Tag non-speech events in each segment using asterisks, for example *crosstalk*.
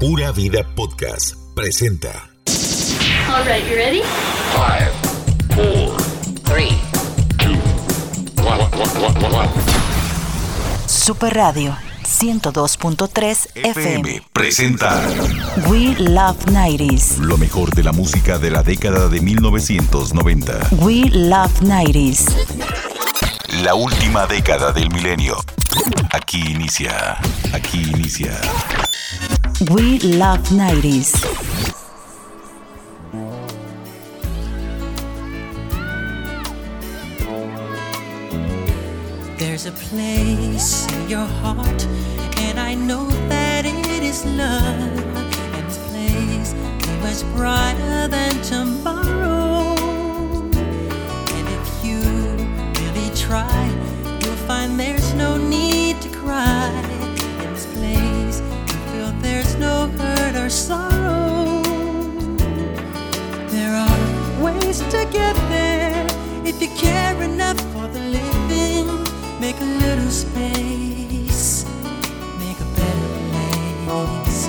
Pura Vida Podcast presenta. All right, you ready? Five, four, three, two, one, one, one, Super Radio 102.3 FM. FM We Love 90s. Lo mejor de la música de la década de 1990. We Love 90s. La última década del milenio. Aquí inicia, aquí inicia We love 90s. There's a place in your heart, and I know that it is love. And this place be much brighter than tomorrow. And if you really try, you'll find there's no need to cry. hurt or sorrow. There are ways to get there if you care enough for the living. Make a little space, make a better place.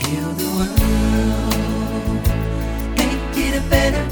Heal the world, make it a better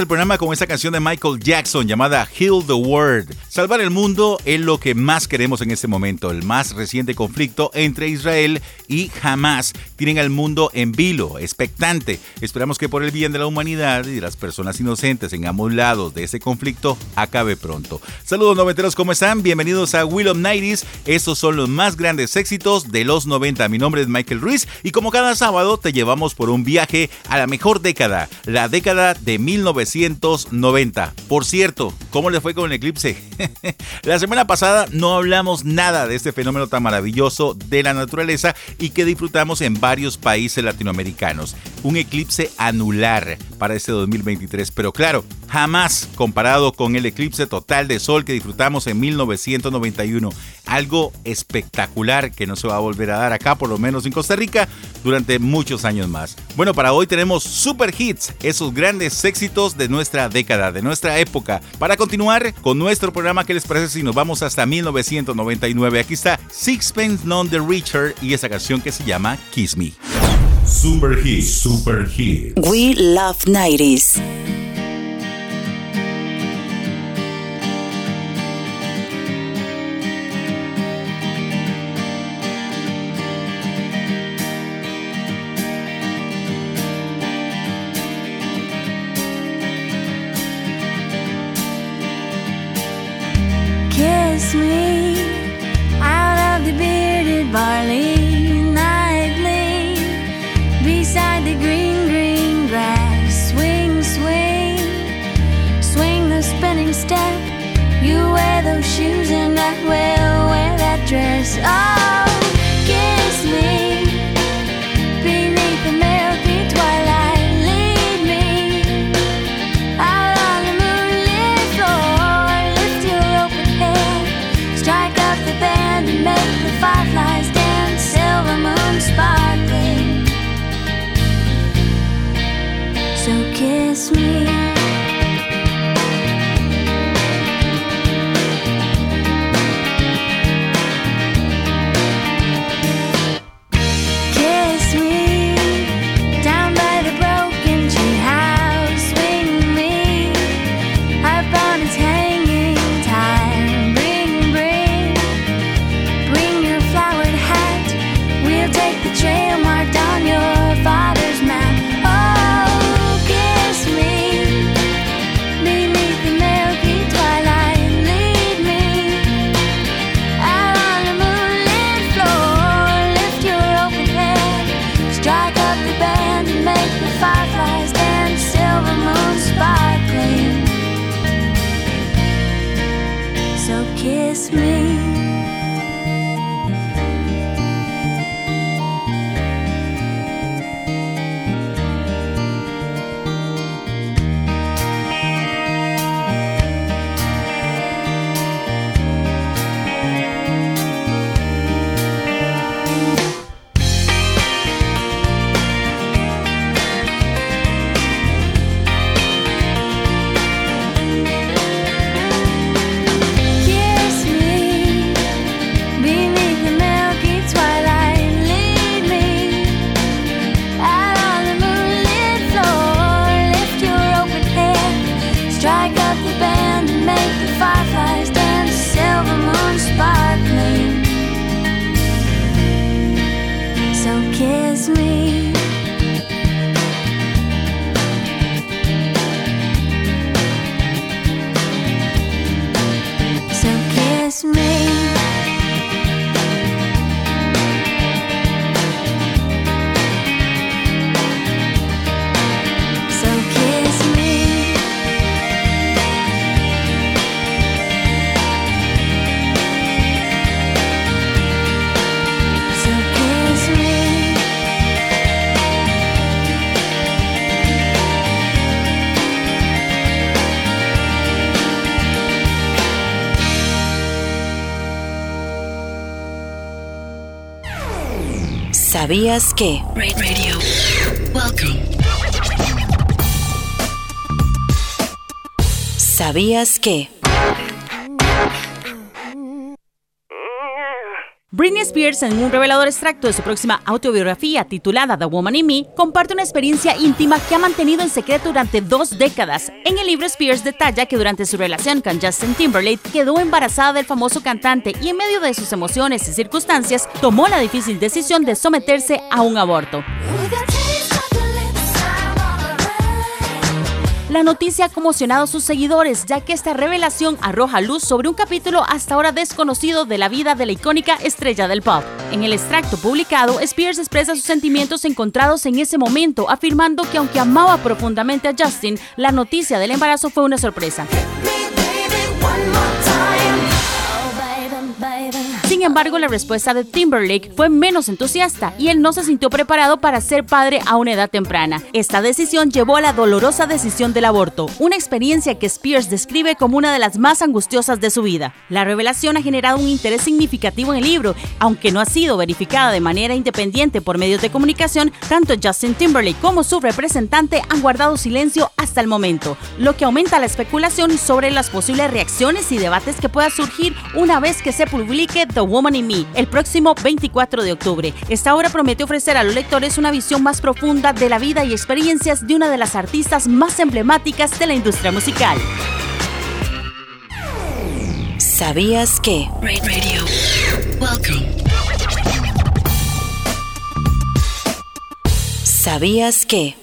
El programa con esta canción de Michael Jackson llamada Heal the World. Salvar el mundo es lo que más queremos en este momento. El más reciente conflicto entre Israel y Hamas tienen al mundo en vilo, expectante. Esperamos que por el bien de la humanidad y de las personas inocentes en ambos lados de ese conflicto acabe pronto. Saludos noventeros, ¿cómo están? Bienvenidos a Will of Nighties. Estos son los más grandes éxitos de los 90. Mi nombre es Michael Ruiz y como cada sábado te llevamos por un viaje a la mejor década, la década de 1990. Por cierto, ¿cómo le fue con el eclipse? *laughs* la semana pasada no hablamos nada de este fenómeno tan maravilloso de la naturaleza y que disfrutamos en varios países latinoamericanos. Un eclipse anular para este 2023, pero claro, jamás comparado con el eclipse total de sol que disfrutamos en 1991. Algo espectacular que no se va a volver a dar acá, por lo menos en Costa Rica, durante muchos años más. Bueno, para hoy tenemos super hits, esos grandes éxitos de nuestra década, de nuestra época. Para continuar con nuestro programa, ¿qué les parece si nos vamos hasta 1999? Aquí está Sixpence None the Richer y esa canción que se llama Kiss Me. Super Hits, Super Hits. We love 90s. ¿Sabías que? Radio. Welcome. ¿Sabías que? Spears, en un revelador extracto de su próxima autobiografía titulada The Woman in Me, comparte una experiencia íntima que ha mantenido en secreto durante dos décadas. En el libro Spears detalla que durante su relación con Justin Timberlake quedó embarazada del famoso cantante y en medio de sus emociones y circunstancias tomó la difícil decisión de someterse a un aborto. La noticia ha conmocionado a sus seguidores, ya que esta revelación arroja luz sobre un capítulo hasta ahora desconocido de la vida de la icónica estrella del pop. En el extracto publicado, Spears expresa sus sentimientos encontrados en ese momento, afirmando que aunque amaba profundamente a Justin, la noticia del embarazo fue una sorpresa. Sin embargo, la respuesta de Timberlake fue menos entusiasta y él no se sintió preparado para ser padre a una edad temprana. Esta decisión llevó a la dolorosa decisión del aborto, una experiencia que Spears describe como una de las más angustiosas de su vida. La revelación ha generado un interés significativo en el libro, aunque no ha sido verificada de manera independiente por medios de comunicación, tanto Justin Timberlake como su representante han guardado silencio hasta el momento, lo que aumenta la especulación sobre las posibles reacciones y debates que pueda surgir una vez que se publique The Woman in Me el próximo 24 de octubre. Esta obra promete ofrecer a los lectores una visión más profunda de la vida y experiencias de una de las artistas más emblemáticas de la industria musical. ¿Sabías que? Radio. Welcome. ¿Sabías que?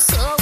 So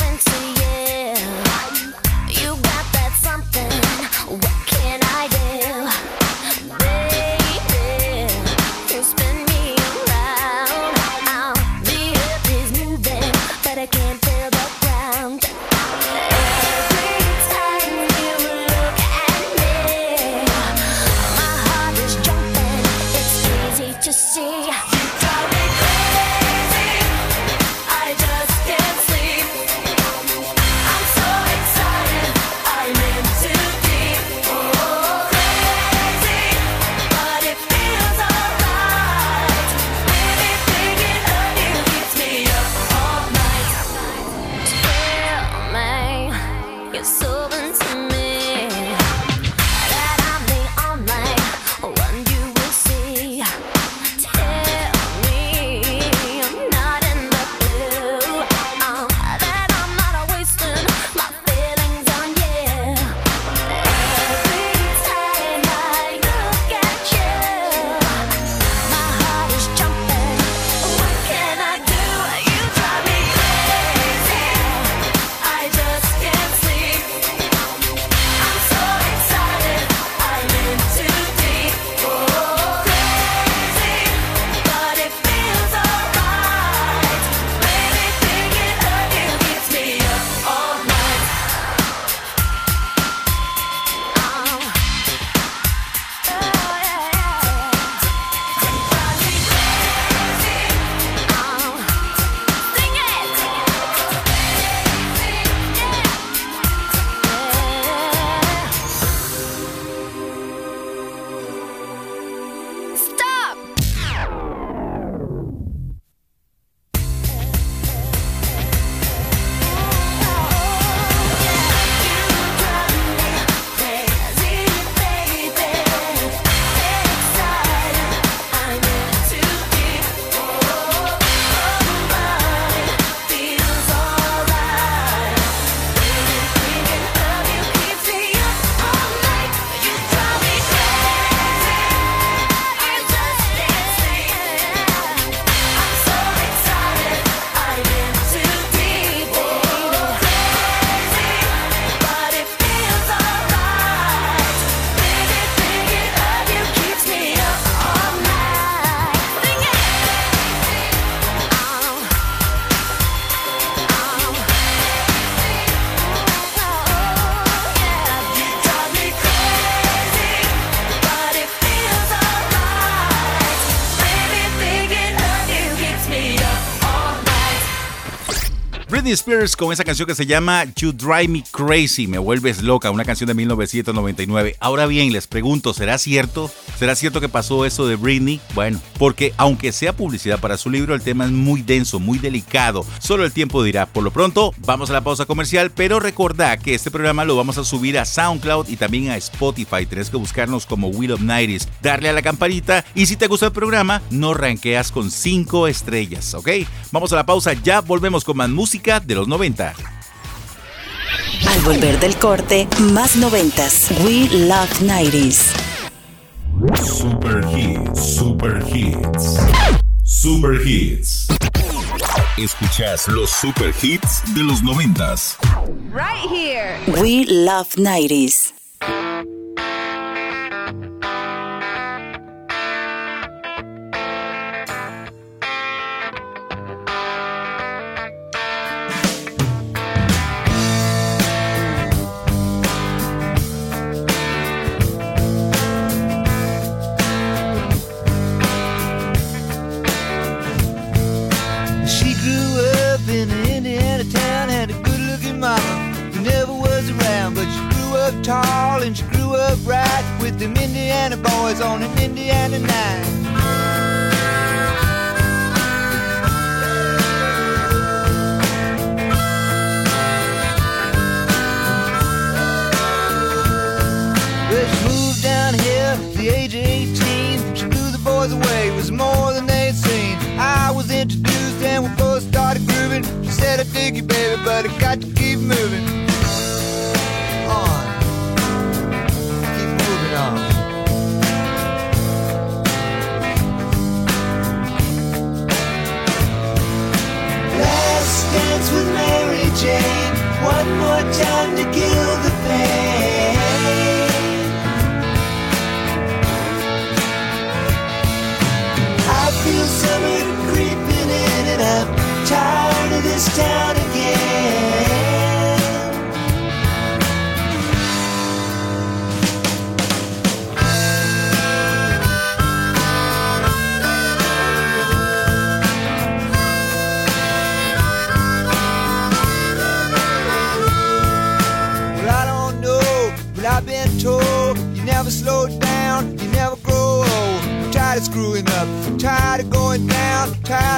Britney Spears con esa canción que se llama You Drive Me Crazy, me vuelves loca, una canción de 1999. Ahora bien, les pregunto, ¿será cierto? ¿Será cierto que pasó eso de Britney? Bueno, porque aunque sea publicidad para su libro, el tema es muy denso, muy delicado. Solo el tiempo dirá. Por lo pronto, vamos a la pausa comercial, pero recordá que este programa lo vamos a subir a SoundCloud y también a Spotify. Tenés que buscarnos como Will of Nighties, darle a la campanita y si te gusta el programa, no ranqueas con 5 estrellas, ¿ok? Vamos a la pausa, ya volvemos con más música de los 90. Al volver del corte, más noventas. We Love 90s. Super hits, super hits. Super hits. Escuchas los super hits de los noventas. Right here. We Love 90s. Indiana night. Moved down here at the age of 18. She blew the boys away, was more than they'd seen. I was introduced and we both started grooving. She said, I dig you, baby, but I got to keep moving. On. Keep moving on. Dance with Mary Jane. One more time to kill the pain. I feel summer creeping in and I'm tired of this town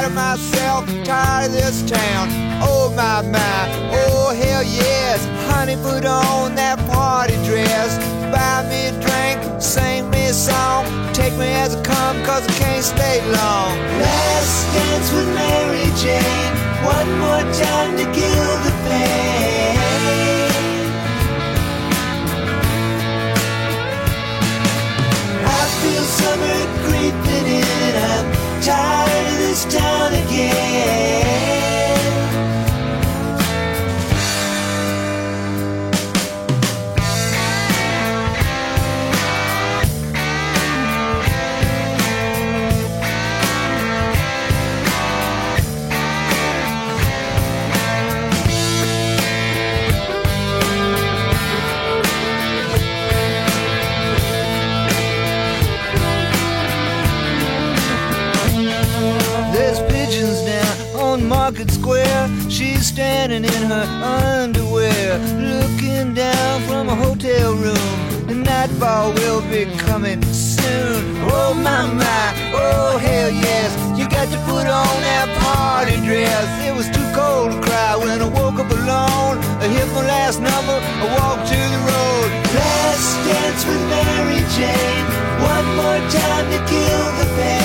tired of myself, tired of this town. Oh my my, oh hell yes, honey, put on that party dress. Buy me a drink, sing me a song, take me as I come, cause I can't stay long. Last dance with Mary Jane, one more time to kill the pain. I feel summer creeping in. I'm tired this town again. Jane. One more time to kill the pain.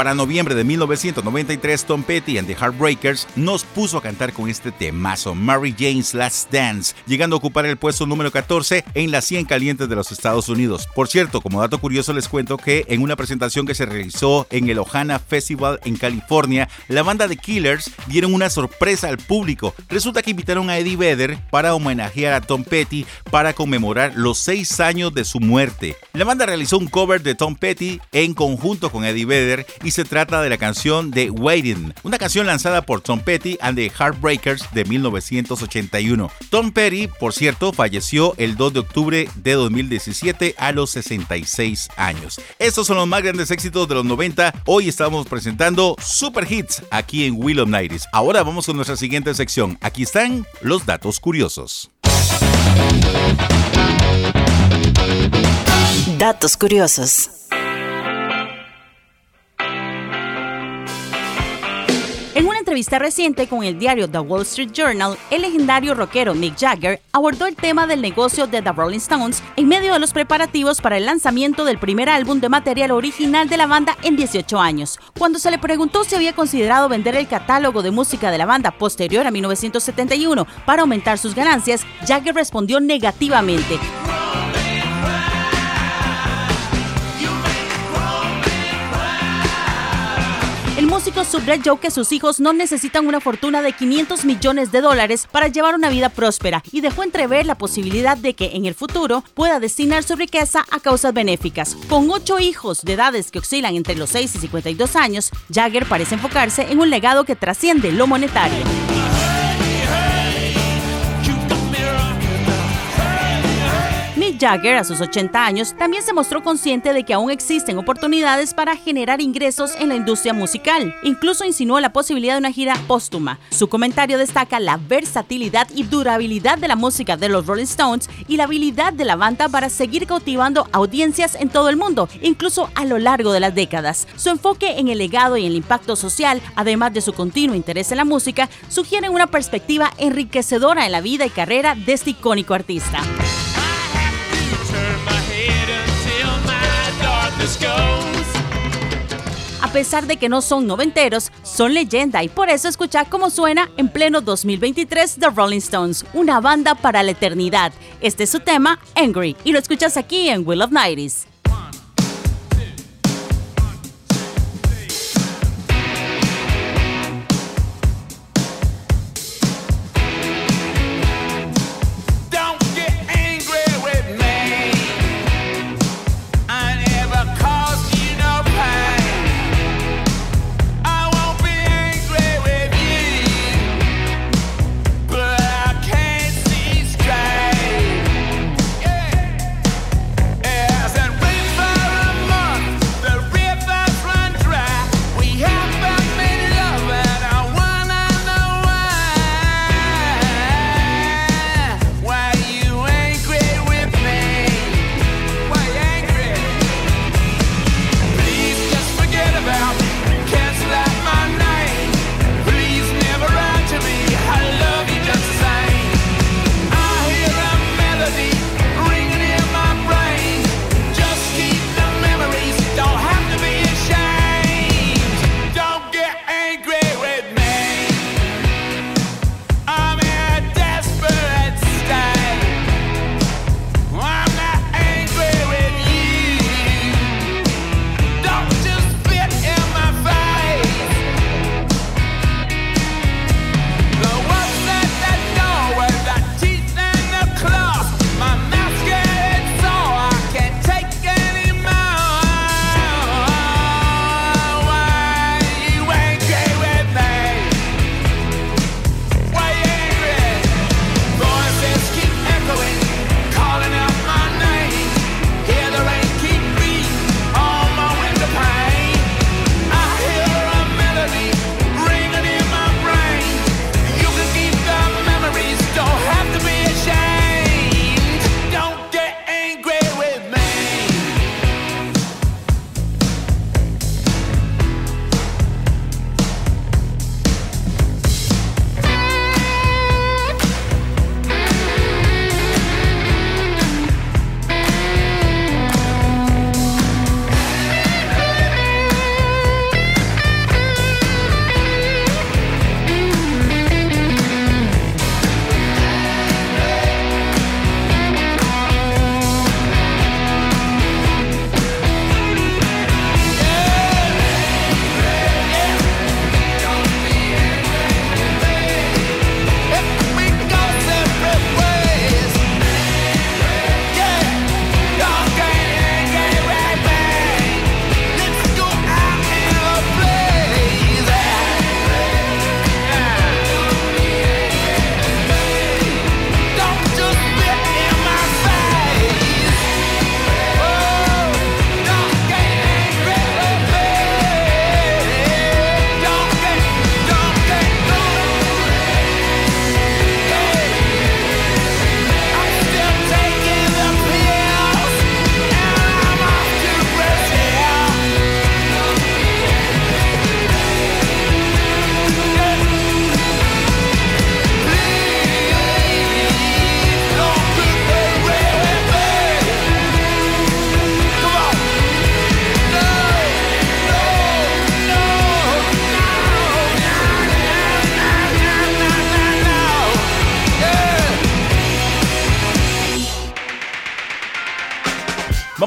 Para noviembre de 1993, Tom Petty and the Heartbreakers nos puso a cantar con este temazo, Mary Jane's Last Dance, llegando a ocupar el puesto número 14 en las 100 calientes de los Estados Unidos. Por cierto, como dato curioso les cuento que en una presentación que se realizó en el Ohana Festival en California, la banda de Killers dieron una sorpresa al público. Resulta que invitaron a Eddie Vedder para homenajear a Tom Petty para conmemorar los seis años de su muerte. La banda realizó un cover de Tom Petty en conjunto con Eddie Vedder y se trata de la canción de Waiting, una canción lanzada por Tom Petty and the Heartbreakers de 1981. Tom Petty, por cierto, falleció el 2 de octubre de 2017 a los 66 años. Estos son los más grandes éxitos de los 90. Hoy estamos presentando Super Hits aquí en Will of Nights. Ahora vamos con nuestra siguiente sección. Aquí están los datos curiosos. Datos curiosos. En una entrevista reciente con el diario The Wall Street Journal, el legendario rockero Mick Jagger abordó el tema del negocio de The Rolling Stones en medio de los preparativos para el lanzamiento del primer álbum de material original de la banda en 18 años. Cuando se le preguntó si había considerado vender el catálogo de música de la banda posterior a 1971 para aumentar sus ganancias, Jagger respondió negativamente. Músico subrayó que sus hijos no necesitan una fortuna de 500 millones de dólares para llevar una vida próspera y dejó entrever la posibilidad de que en el futuro pueda destinar su riqueza a causas benéficas. Con ocho hijos de edades que oscilan entre los 6 y 52 años, Jagger parece enfocarse en un legado que trasciende lo monetario. Jagger, a sus 80 años, también se mostró consciente de que aún existen oportunidades para generar ingresos en la industria musical. Incluso insinuó la posibilidad de una gira póstuma. Su comentario destaca la versatilidad y durabilidad de la música de los Rolling Stones y la habilidad de la banda para seguir cautivando audiencias en todo el mundo, incluso a lo largo de las décadas. Su enfoque en el legado y el impacto social, además de su continuo interés en la música, sugieren una perspectiva enriquecedora en la vida y carrera de este icónico artista. A pesar de que no son noventeros, son leyenda y por eso escucha cómo suena en pleno 2023 The Rolling Stones, una banda para la eternidad. Este es su tema, Angry, y lo escuchas aquí en Will of Nighties.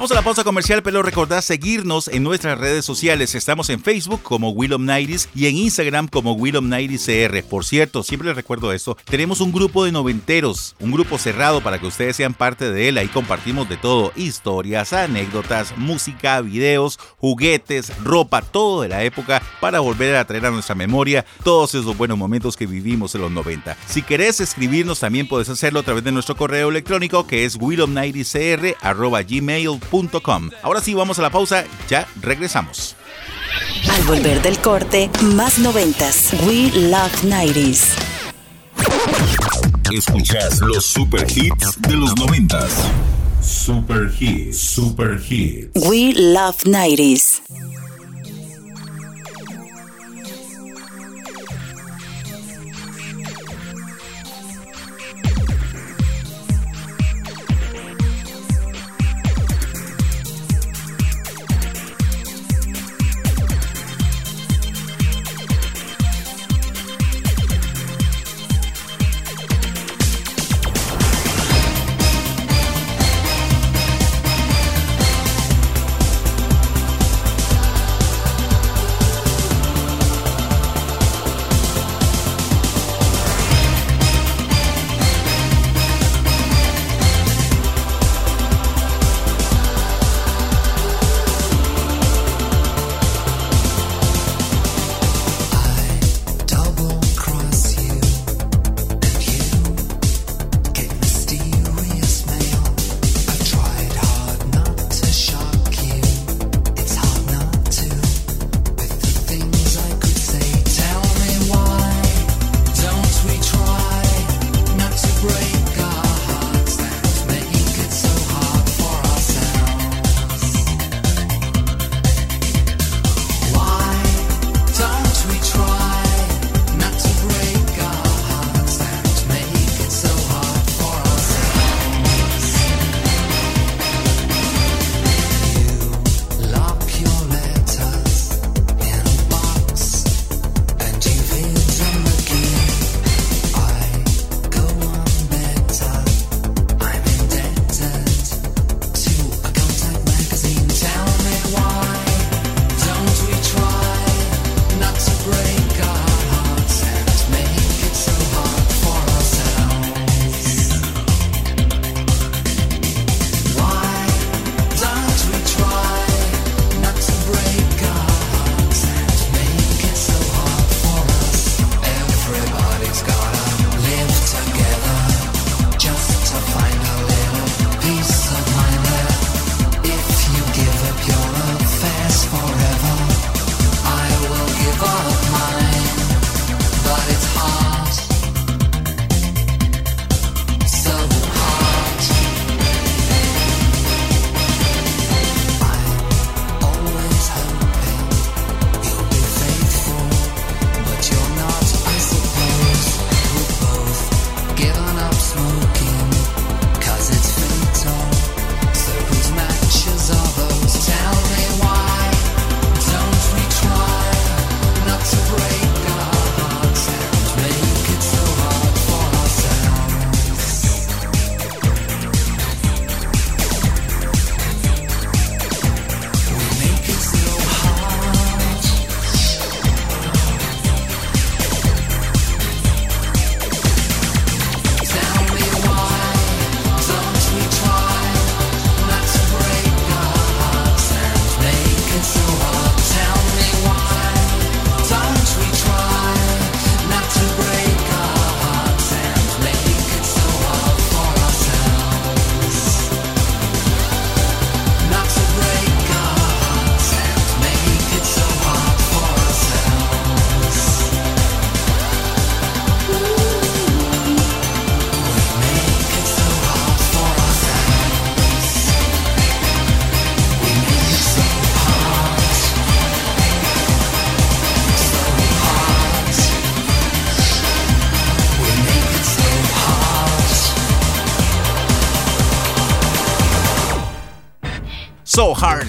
Vamos pausa comercial, pero recordad seguirnos en nuestras redes sociales. Estamos en Facebook como Willom y en Instagram como Willom CR. Por cierto, siempre les recuerdo esto, tenemos un grupo de noventeros, un grupo cerrado para que ustedes sean parte de él. Ahí compartimos de todo, historias, anécdotas, música, videos, juguetes, ropa, todo de la época para volver a traer a nuestra memoria todos esos buenos momentos que vivimos en los 90. Si querés escribirnos también puedes hacerlo a través de nuestro correo electrónico que es willom90cr@gmail.com. Ahora sí, vamos a la pausa, ya regresamos. Al volver del corte, más noventas. We Love 90s. Escuchas los super hits de los noventas. Super hits, super hits. We Love 90s.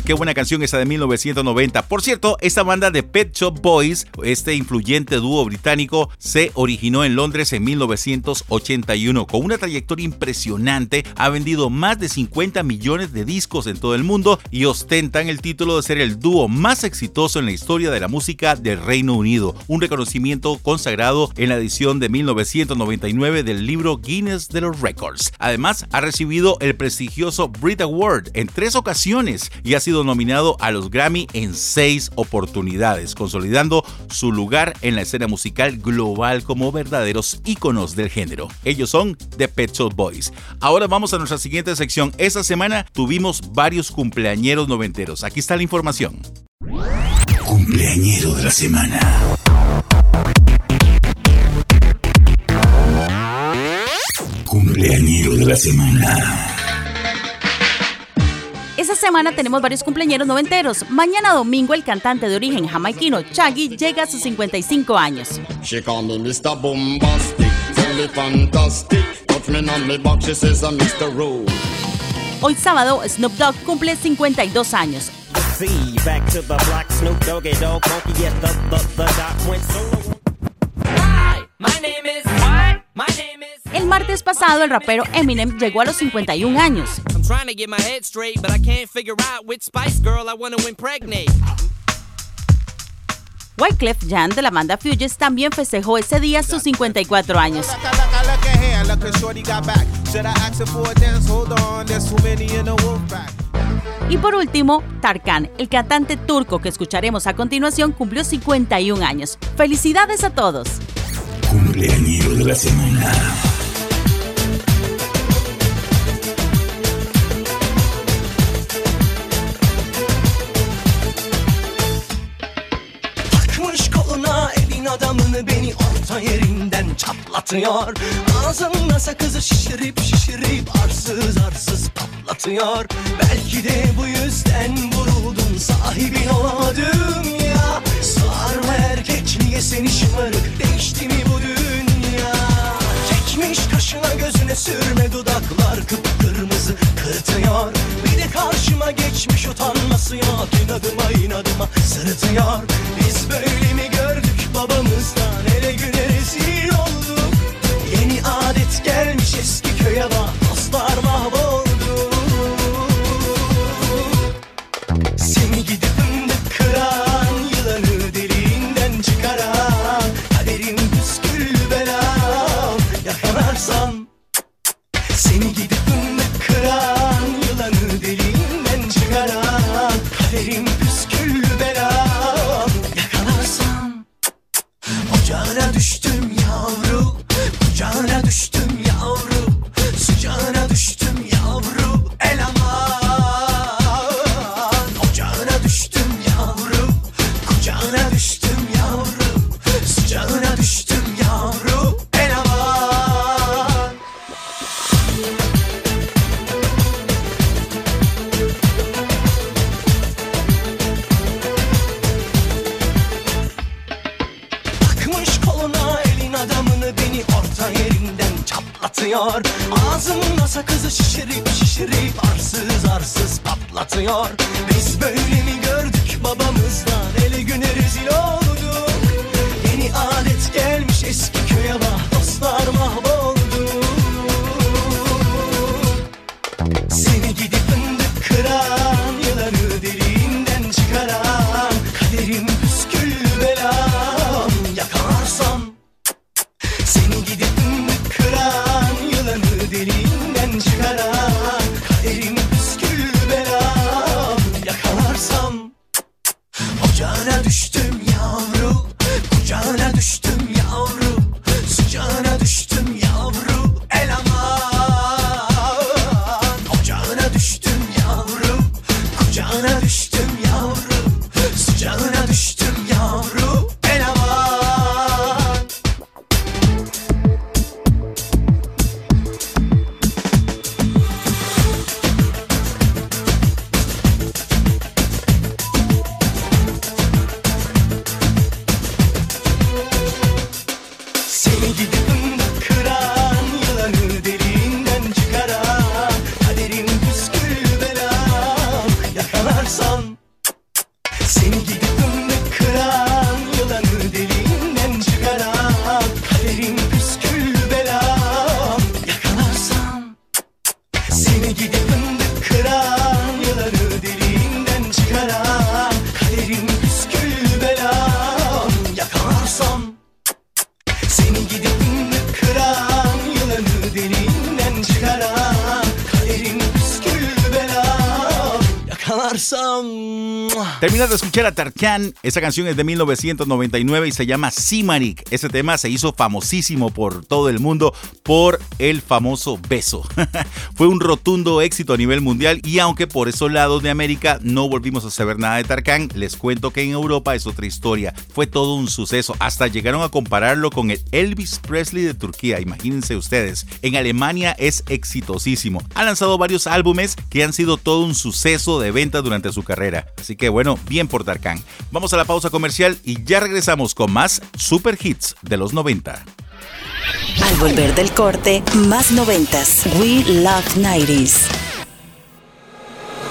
Qué buena canción esa de 1990. Por cierto, esta banda de Pet Shop Boys, este influyente dúo británico, se originó en Londres en 1981. Con una trayectoria impresionante, ha vendido más de 50 millones de discos en todo el mundo y ostentan el título de ser el dúo más exitoso en la historia de la música del Reino Unido. Un reconocimiento consagrado en la edición de 1999 del libro Guinness de los Records. Además, ha recibido el prestigioso Brit Award en tres ocasiones y ha sido nominado a los Grammy en seis oportunidades, consolidando su lugar en la escena musical global como verdaderos íconos del género. Ellos son The Pet Shop Boys. Ahora vamos a nuestra siguiente sección. Esta semana tuvimos varios cumpleañeros noventeros. Aquí está la información. Cumpleañero de la semana. Cumpleañero de la semana. Esta semana tenemos varios cumpleaños noventeros. Mañana domingo el cantante de origen jamaiquino Chaggy llega a sus 55 años. She call me Mr. Bombastic, tell me fantastic. Touch me on me back, she says I'm Mr. Rowe. Hoy sábado Snoop Dogg cumple 52 años. El martes pasado el rapero Eminem llegó a los 51 años. Trying to get my head straight, but I can't figure out which Spice Girl I want to impregnate. Wyclef Jean de la banda Fugees también festejó ese día sus 54 años. Look, look, look at here, look at shorty got back. Should I ask her for a dance? Hold on, there's too many in the wolf pack. Y por último, Tarkan, el cantante turco que escucharemos a continuación, cumplió 51 años. ¡Felicidades a todos! Cumpleañero de la semana. Adamını beni orta yerinden çatlatıyor. Ağzında sakızı şişirip şişirip arsız arsız patlatıyor. Belki de bu yüzden vuruldum sahibin olamadım ya. Sarma erkek niye seni şımarık değişti mi bu dünya? Çekmiş kaşına gözüne sürme dudaklar kıpkırmızı kırıtıyor. Bir de karşıma geçmiş utanması yok inadıma inadıma sırıtıyor. Biz böyle mi gördük babamızdan ele güne rezil olduk. Yeni adet gelmiş eski köye bak dostlar mahvoldu Tarkan. Esa canción es de 1999 y se llama Simarik. Ese tema se hizo famosísimo por todo el mundo por el famoso beso. *laughs* Fue un rotundo éxito a nivel mundial y aunque por esos lados de América no volvimos a saber nada de Tarkan, les cuento que en Europa es otra historia. Fue todo un suceso. Hasta llegaron a compararlo con el Elvis Presley de Turquía. Imagínense ustedes. En Alemania es exitosísimo. Ha lanzado varios álbumes que han sido todo un suceso de venta durante su carrera. Así que bueno, bien por Tarkan. Vamos a la pausa comercial y ya regresamos con más super hits de los 90. Al volver del corte, más noventas. We Love 90s.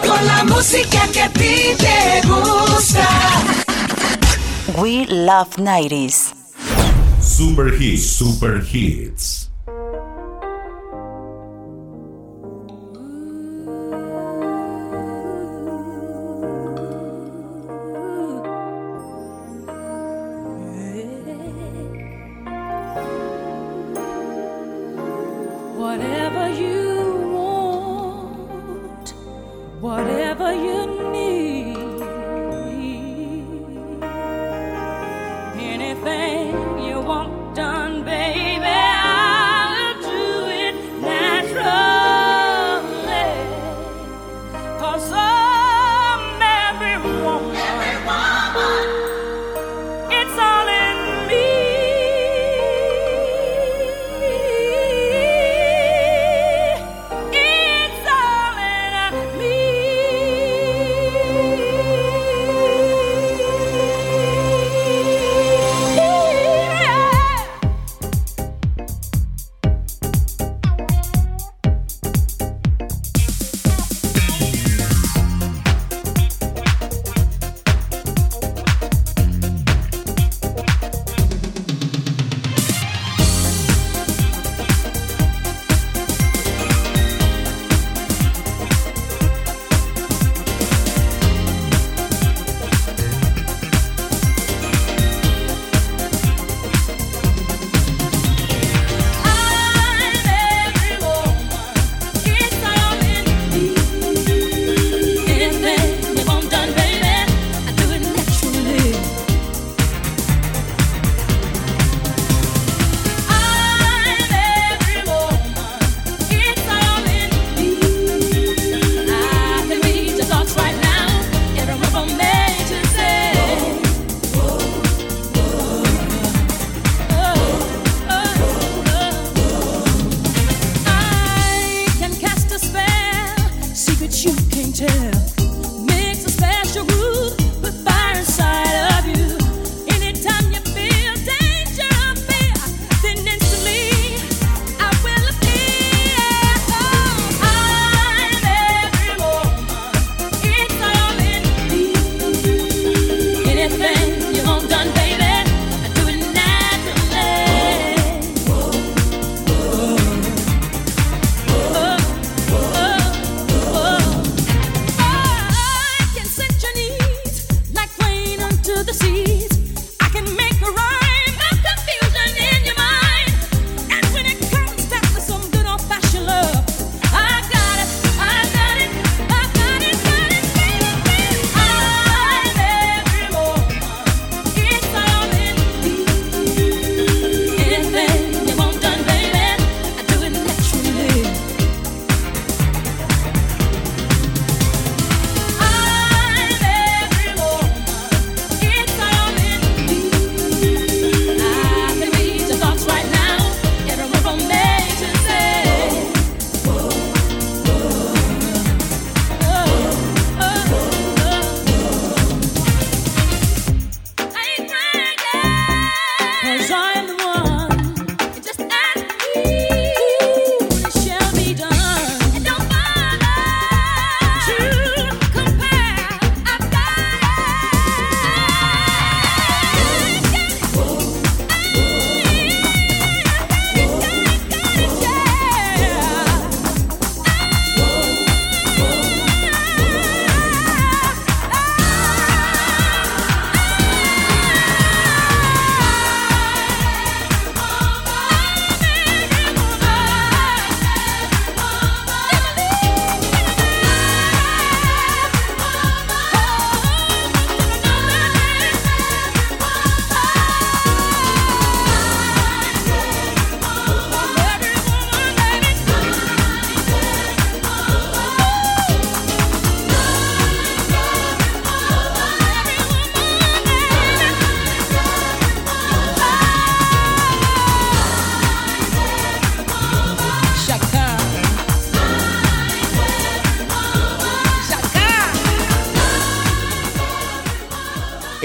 Con la música que a ti te gusta. We Love 90s. Super Hits, Super Hits.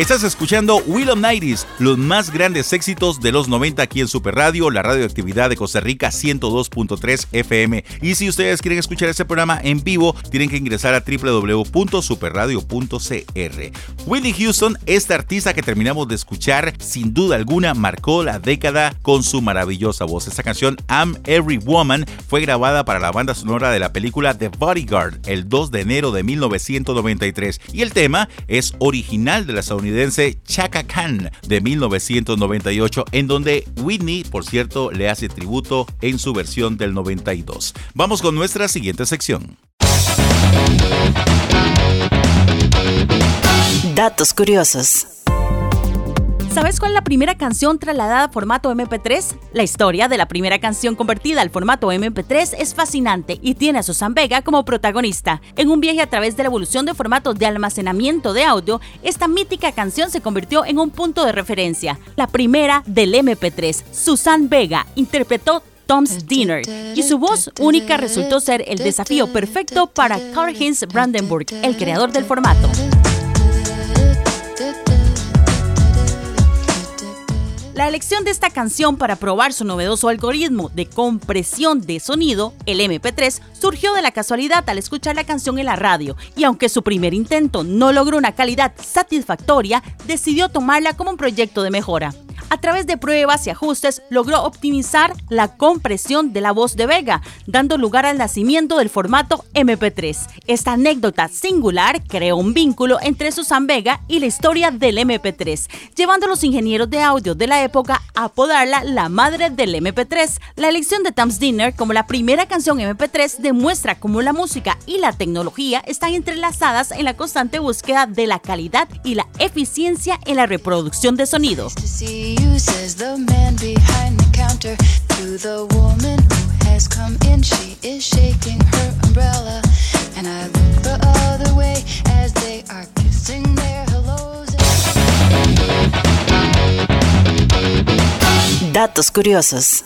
Estás escuchando Will of los más grandes éxitos de los 90 aquí en Super Radio, la radioactividad de Costa Rica 102.3 FM. Y si ustedes quieren escuchar este programa en vivo, tienen que ingresar a www.superradio.cr. Willie Houston, este artista que terminamos de escuchar, sin duda alguna marcó la década con su maravillosa voz. Esta canción, I'm Every Woman, fue grabada para la banda sonora de la película The Bodyguard el 2 de enero de 1993 y el tema es original de la estadounidense Chaka Khan de 1998 en donde Whitney, por cierto, le hace tributo en su versión del 92. Vamos con nuestra siguiente sección. Datos curiosos. ¿Sabes cuál es la primera canción trasladada a formato MP3? La historia de la primera canción convertida al formato MP3 es fascinante y tiene a Susan Vega como protagonista. En un viaje a través de la evolución de formatos de almacenamiento de audio, esta mítica canción se convirtió en un punto de referencia. La primera del MP3, Susan Vega, interpretó Tom's Dinner, y su voz única resultó ser el desafío perfecto para Karl-Heinz Brandenburg, el creador del formato. La elección de esta canción para probar su novedoso algoritmo de compresión de sonido, el MP3, surgió de la casualidad al escuchar la canción en la radio y aunque su primer intento no logró una calidad satisfactoria, decidió tomarla como un proyecto de mejora. A través de pruebas y ajustes logró optimizar la compresión de la voz de Vega, dando lugar al nacimiento del formato MP3. Esta anécdota singular creó un vínculo entre Susan Vega y la historia del MP3, llevando a los ingenieros de audio de la época a apodarla la madre del MP3. La elección de Tom's Dinner como la primera canción MP3 demuestra cómo la música y la tecnología están entrelazadas en la constante búsqueda de la calidad y la eficiencia en la reproducción de sonido. You, says the man behind the counter. To the woman who has come in, she is shaking her umbrella. And I look the other way as they are kissing their hellos. Datos curiosos.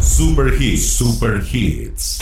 Super Hits, Super Hits.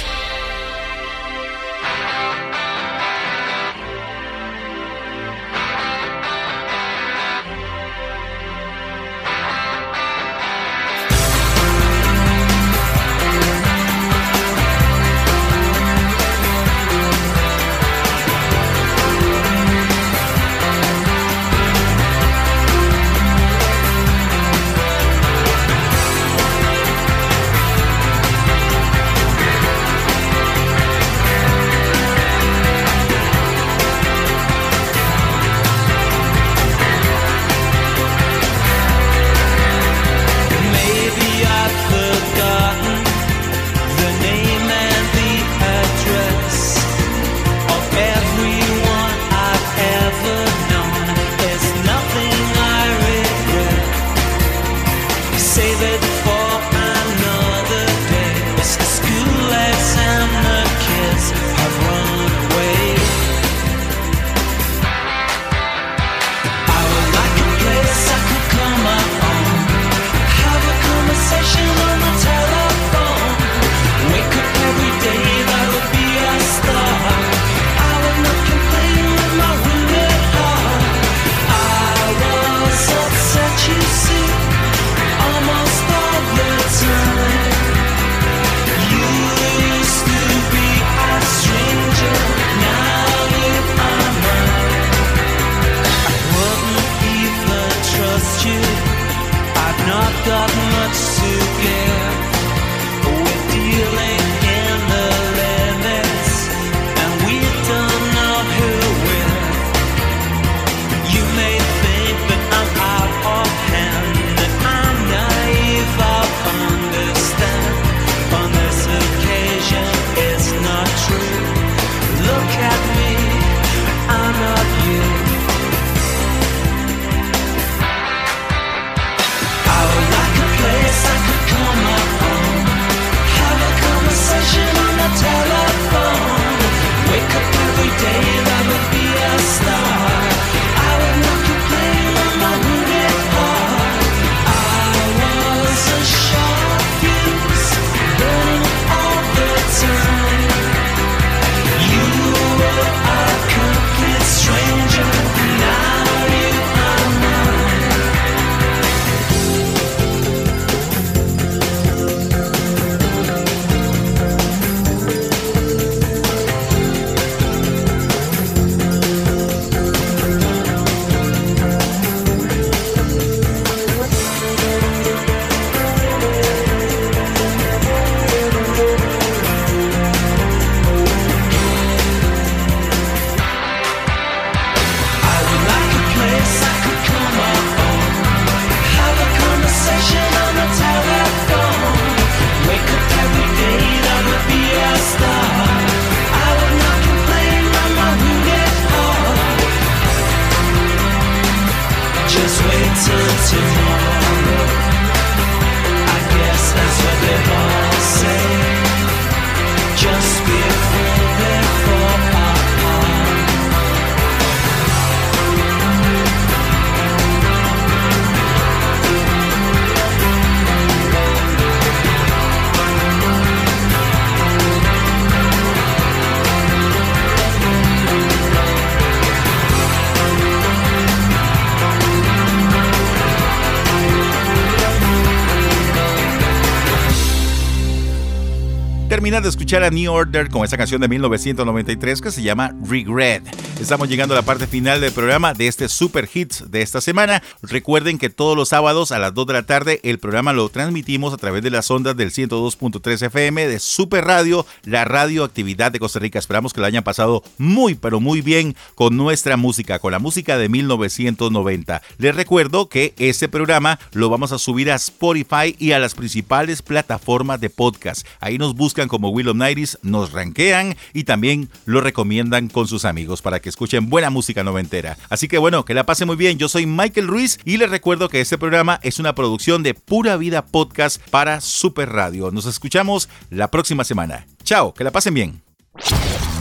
De escuchar a New Order con esa canción de 1993 que se llama Regret. Estamos llegando a la parte final del programa de este Super Hits de esta semana. Recuerden que todos los sábados a las 2 de la tarde el programa lo transmitimos a través de las ondas del 102.3 FM de Super Radio, la radioactividad de Costa Rica. Esperamos que lo hayan pasado muy, pero muy bien con nuestra música, con la música de 1990. Les recuerdo que este programa lo vamos a subir a Spotify y a las principales plataformas de podcast. Ahí nos buscan como Will of Nighties, nos rankean y también lo recomiendan con sus amigos para que escuchen buena música noventera. Así que bueno, que la pasen muy bien. Yo soy Michael Ruiz y les recuerdo que este programa es una producción de Pura Vida Podcast para Super Radio. Nos escuchamos la próxima semana. Chao, que la pasen bien.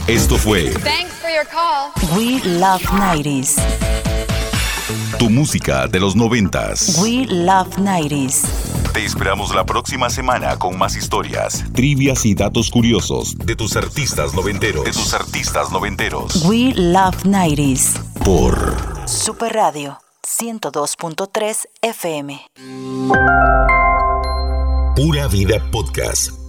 Esto fue Thanks for your call. We Love 90s. Tu música de los noventas. We Love 90s. Te esperamos la próxima semana con más historias, trivias y datos curiosos de tus artistas noventeros. De tus artistas noventeros. We Love 90s. Por Super Radio 102.3 FM. Pura Vida Podcast.